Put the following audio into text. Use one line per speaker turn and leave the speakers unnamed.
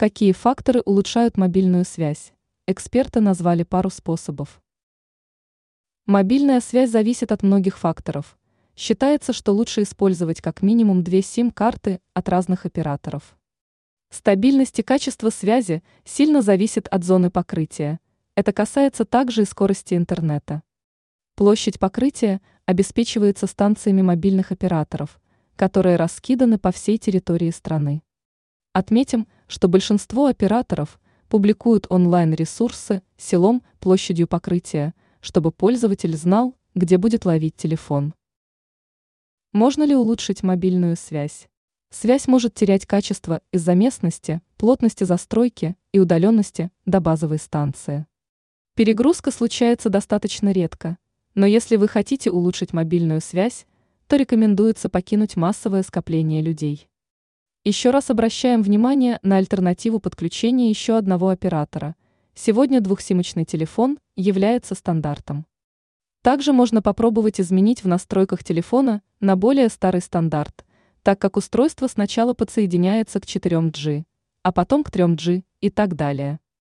Какие факторы улучшают мобильную связь? Эксперты назвали пару способов. Мобильная связь зависит от многих факторов. Считается, что лучше использовать как минимум две сим-карты от разных операторов. Стабильность и качество связи сильно зависит от зоны покрытия. Это касается также и скорости интернета. Площадь покрытия обеспечивается станциями мобильных операторов, которые раскиданы по всей территории страны. Отметим, что большинство операторов публикуют онлайн-ресурсы селом площадью покрытия, чтобы пользователь знал, где будет ловить телефон. Можно ли улучшить мобильную связь? Связь может терять качество из-за местности, плотности застройки и удаленности до базовой станции. Перегрузка случается достаточно редко, но если вы хотите улучшить мобильную связь, то рекомендуется покинуть массовое скопление людей. Еще раз обращаем внимание на альтернативу подключения еще одного оператора. Сегодня двухсимочный телефон является стандартом. Также можно попробовать изменить в настройках телефона на более старый стандарт, так как устройство сначала подсоединяется к 4G, а потом к 3G и так далее.